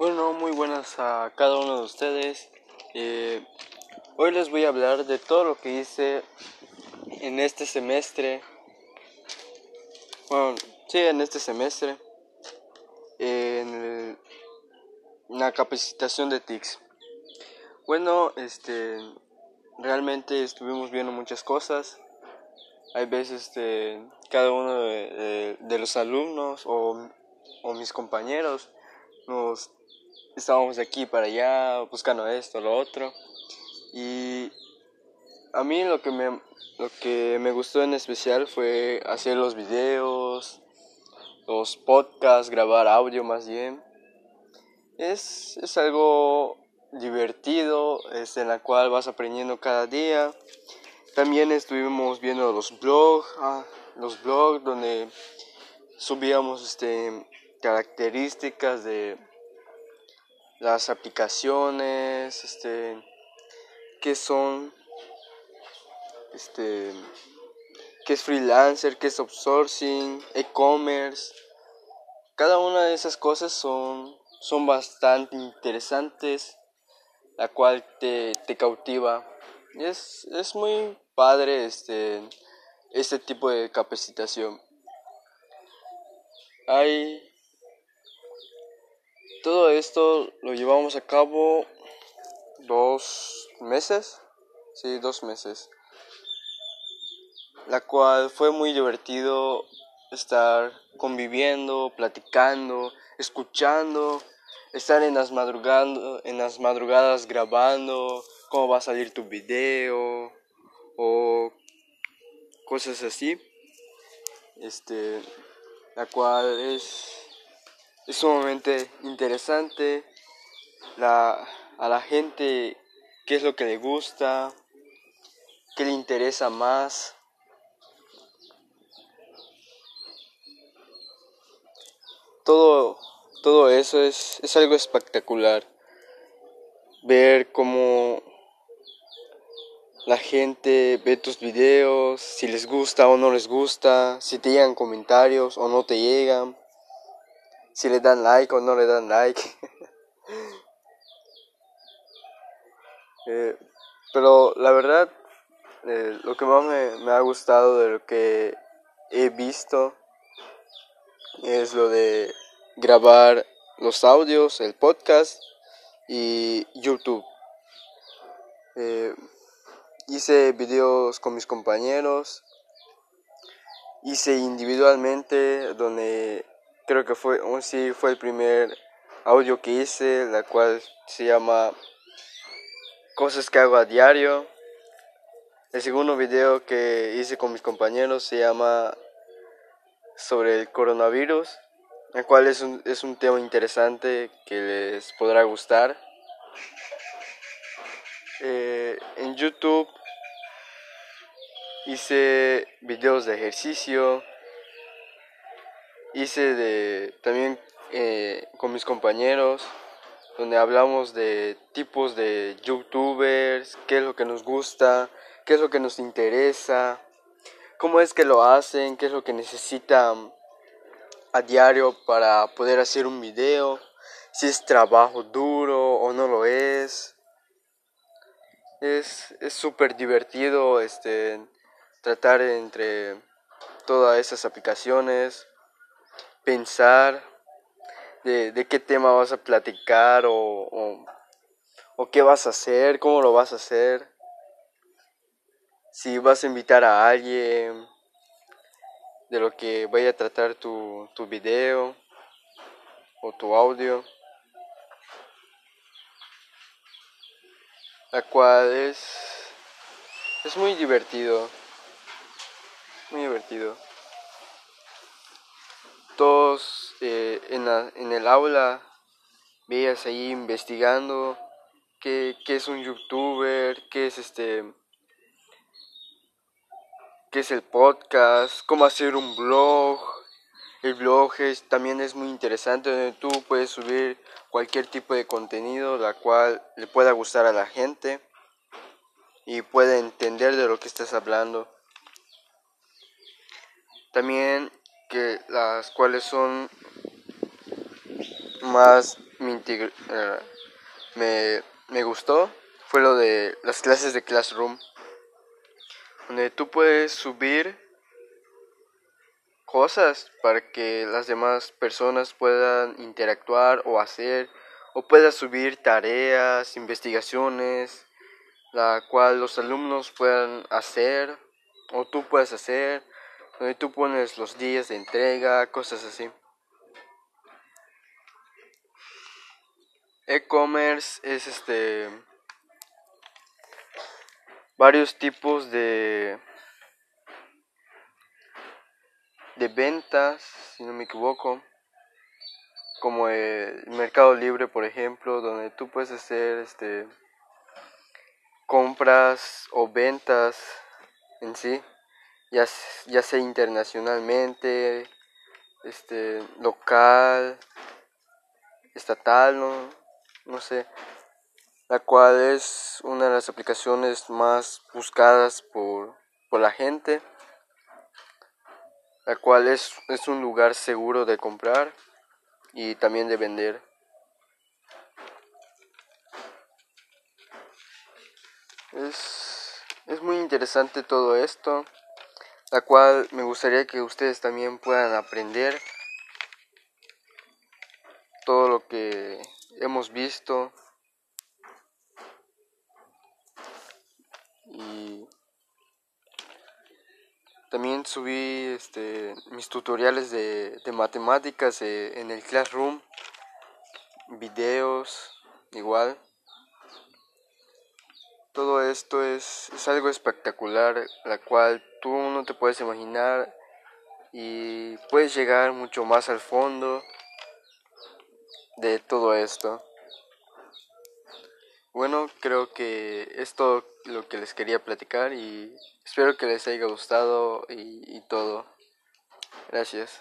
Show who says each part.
Speaker 1: Bueno, muy buenas a cada uno de ustedes. Eh, hoy les voy a hablar de todo lo que hice en este semestre. Bueno, sí, en este semestre. En la capacitación de TICS. Bueno, este, realmente estuvimos viendo muchas cosas. Hay veces este, cada uno de, los alumnos o, o mis compañeros nos estábamos de aquí para allá buscando esto, lo otro. Y a mí lo que me, lo que me gustó en especial fue hacer los videos, los podcasts, grabar audio más bien. Es, es algo divertido, es en la cual vas aprendiendo cada día. También estuvimos viendo los blogs, ah, los blogs donde subíamos este, características de las aplicaciones, este, qué son, este, qué es freelancer, qué es outsourcing, e-commerce. Cada una de esas cosas son, son bastante interesantes, la cual te, te cautiva. Y es, es muy padre este, este tipo de capacitación. Hay todo esto lo llevamos a cabo dos meses, sí, dos meses, la cual fue muy divertido estar conviviendo, platicando, escuchando, estar en las, madrugando, en las madrugadas grabando cómo va a salir tu video o cosas así. Este, la cual es es sumamente interesante la, a la gente qué es lo que le gusta, qué le interesa más. Todo, todo eso es, es algo espectacular. Ver cómo la gente ve tus videos, si les gusta o no les gusta, si te llegan comentarios o no te llegan si le dan like o no le dan like. Eh, pero la verdad, eh, lo que más me, ha gustado de lo que he visto es lo de grabar los audios, el podcast y YouTube. Eh, hice videos con mis compañeros, hice individualmente donde creo que fue, un, sí, fue el primer audio que hice, la cual se llama Cosas que hago a diario. El segundo video que hice con mis compañeros se llama sobre el coronavirus, el cual es un, es un tema interesante que les podrá gustar. Eh, en YouTube hice videos de ejercicio, hice de también eh, con mis compañeros donde hablamos de tipos de youtubers, qué es lo que nos gusta, qué es lo que nos interesa, cómo es que lo hacen, qué es lo que necesitan a diario para poder hacer un video, si es trabajo duro o no lo es. Es súper divertido este, tratar entre todas esas aplicaciones pensar de, de, qué tema vas a platicar o, o, qué vas a hacer, cómo lo vas a hacer, si vas a invitar a alguien, de lo que vaya a tratar tu, tu video o tu audio, la cual es, es muy divertido, muy divertido todos eh, en, la, en el aula veías ahí investigando qué, qué, es un youtuber, qué es este qué es el podcast, cómo hacer un blog. El blog es, también es muy interesante donde tú puedes subir cualquier tipo de contenido la cual le pueda gustar a la gente y pueda entender de lo que estás hablando. También que las cuales son más eh, me, me gustó fue lo de las clases de Classroom, donde tú puedes subir cosas para que las demás personas puedan interactuar o hacer, o puedas subir tareas, investigaciones, la cual los alumnos puedan hacer, o tú puedes hacer, donde tú pones los días de entrega, cosas así. E-commerce es este varios tipos de de ventas, si no me equivoco, como el Mercado Libre, por ejemplo, donde tú puedes hacer este compras o ventas en sí, ya, ya sea internacionalmente, este local, estatal, no, no sé. La cual es una de las aplicaciones más buscadas por, la gente, la cual es, es un lugar seguro de comprar y también de vender. Es, es muy interesante todo esto, la cual me gustaría que ustedes también puedan aprender todo lo que hemos visto También subí este, mis tutoriales de, matemáticas eh, en el Classroom, videos, igual. Todo esto es, es algo espectacular, la cual tú no te puedes imaginar y puedes llegar mucho más al fondo de todo esto. Bueno, creo que es todo lo que les quería platicar y espero que les haya gustado y, y todo. Gracias.